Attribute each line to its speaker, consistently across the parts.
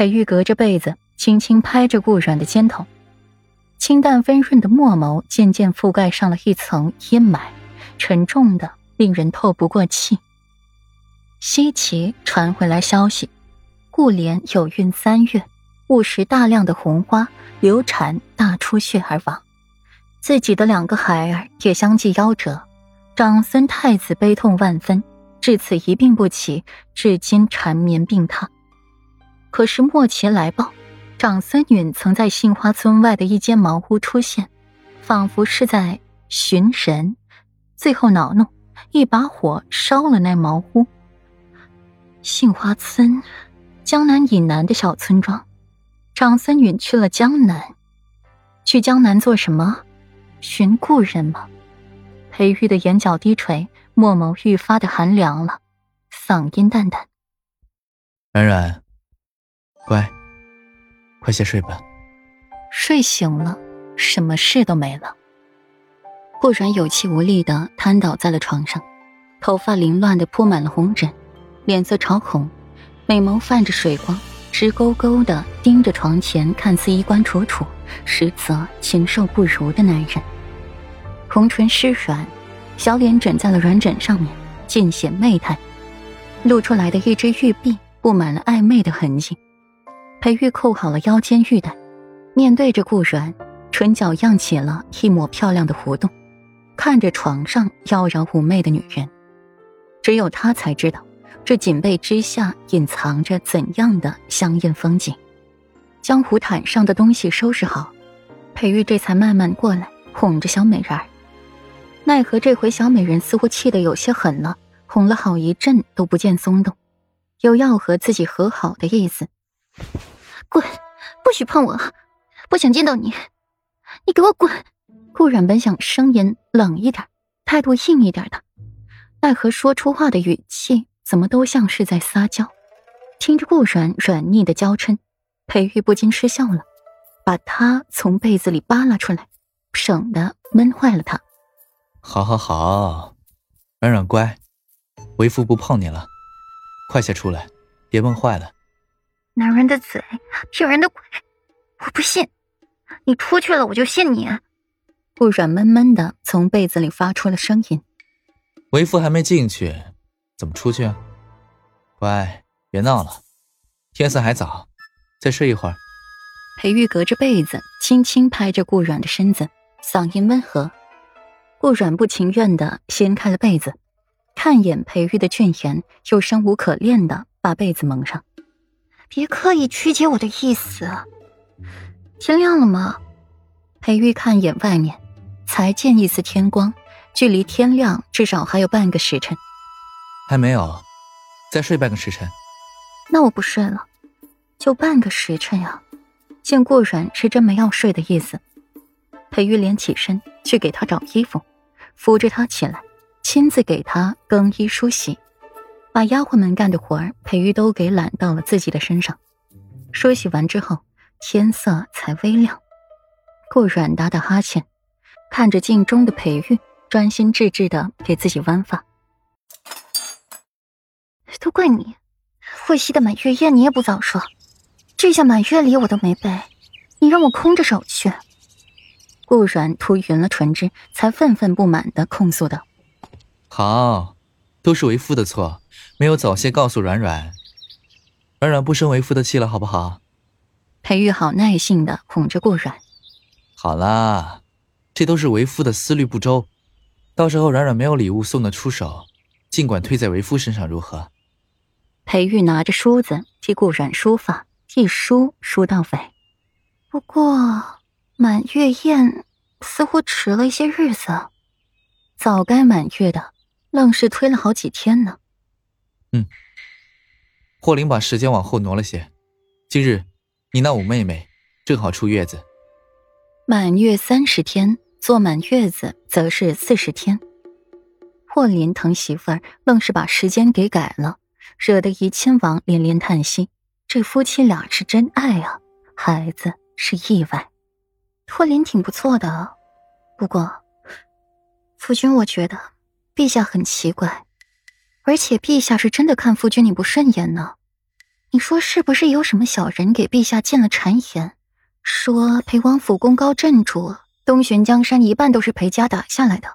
Speaker 1: 裴玉隔着被子轻轻拍着顾软的肩头，清淡温润的墨眸渐渐覆盖上了一层阴霾，沉重的令人透不过气。西岐传回来消息，顾莲有孕三月，误食大量的红花，流产大出血而亡。自己的两个孩儿也相继夭折，长孙太子悲痛万分，至此一病不起，至今缠绵病榻。可是莫奇来报，长孙允曾在杏花村外的一间茅屋出现，仿佛是在寻人，最后恼怒，一把火烧了那茅屋。杏花村，江南以南的小村庄，长孙允去了江南，去江南做什么？寻故人吗？裴玉的眼角低垂，墨眸愈发的寒凉了，嗓音淡淡：“
Speaker 2: 冉冉，乖，快些睡吧。”
Speaker 1: 睡醒了，什么事都没了。顾然有气无力的瘫倒在了床上，头发凌乱的铺满了红疹，脸色潮红，美眸泛着水光，直勾勾的盯着床前看似衣冠楚楚。实则禽兽不如的男人，红唇湿软，小脸枕在了软枕上面，尽显媚态，露出来的一只玉臂布满了暧昧的痕迹。裴玉扣好了腰间玉带，面对着顾软，唇角漾起了一抹漂亮的弧度，看着床上妖娆妩媚的女人，只有他才知道，这锦被之下隐藏着怎样的香艳风景。将湖毯上的东西收拾好，裴玉这才慢慢过来哄着小美人儿。奈何这回小美人似乎气得有些狠了，哄了好一阵都不见松动，有要和自己和好的意思。
Speaker 3: 滚！不许碰我！不想见到你！你给我滚！
Speaker 1: 顾然本想声音冷一点，态度硬一点的，奈何说出话的语气怎么都像是在撒娇。听着顾软软腻的娇嗔。裴玉不禁失笑了，把他从被子里扒拉出来，省得闷坏了他。
Speaker 2: 好好好，软软乖，为夫不碰你了，快些出来，别闷坏了。
Speaker 3: 男人的嘴，骗人的鬼，我不信，你出去了我就信你。
Speaker 1: 顾软闷闷的从被子里发出了声音。
Speaker 2: 为夫还没进去，怎么出去啊？乖，别闹了，天色还早。再睡一会儿。
Speaker 1: 裴玉隔着被子轻轻拍着顾软的身子，嗓音温和。顾软不情愿的掀开了被子，看一眼裴玉的俊颜，又生无可恋的把被子蒙上。
Speaker 3: 别刻意曲解我的意思。天亮了吗？
Speaker 1: 裴玉看一眼外面，才见一丝天光，距离天亮至少还有半个时辰。
Speaker 2: 还没有，再睡半个时辰。
Speaker 1: 那我不睡了。就半个时辰呀！见顾软是真没要睡的意思，裴玉莲起身去给他找衣服，扶着他起来，亲自给他更衣梳洗，把丫鬟们干的活儿，裴玉都给揽到了自己的身上。梳洗完之后，天色才微亮。顾软打打哈欠，看着镜中的裴玉，专心致志的给自己弯发。
Speaker 3: 都怪你，会西的满月宴你也不早说。这下满月礼我都没备，你让我空着手去。
Speaker 1: 顾软涂匀了唇脂，才愤愤不满的控诉道：“
Speaker 2: 好，都是为夫的错，没有早些告诉软软，软软不生为夫的气了，好不好？”
Speaker 1: 裴玉好耐性的哄着顾软：“
Speaker 2: 好啦，这都是为夫的思虑不周，到时候软软没有礼物送得出手，尽管推在为夫身上，如何？”
Speaker 1: 裴玉拿着梳子替顾软梳发。一梳梳到尾，
Speaker 3: 不过满月宴似乎迟了一些日子，
Speaker 1: 早该满月的，愣是推了好几天呢。
Speaker 2: 嗯，霍林把时间往后挪了些。今日你那五妹妹正好出月子，
Speaker 1: 满月三十天，坐满月子则是四十天。霍林疼媳妇儿，愣是把时间给改了，惹得怡亲王连连叹息。这夫妻俩是真爱啊，孩子是意外。
Speaker 3: 霍林挺不错的，不过，夫君，我觉得陛下很奇怪，而且陛下是真的看夫君你不顺眼呢。
Speaker 1: 你说是不是有什么小人给陛下进了谗言，说裴王府功高震主，东巡江山一半都是裴家打下来的？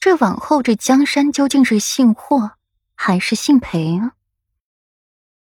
Speaker 1: 这往后这江山究竟是姓霍还是姓裴啊？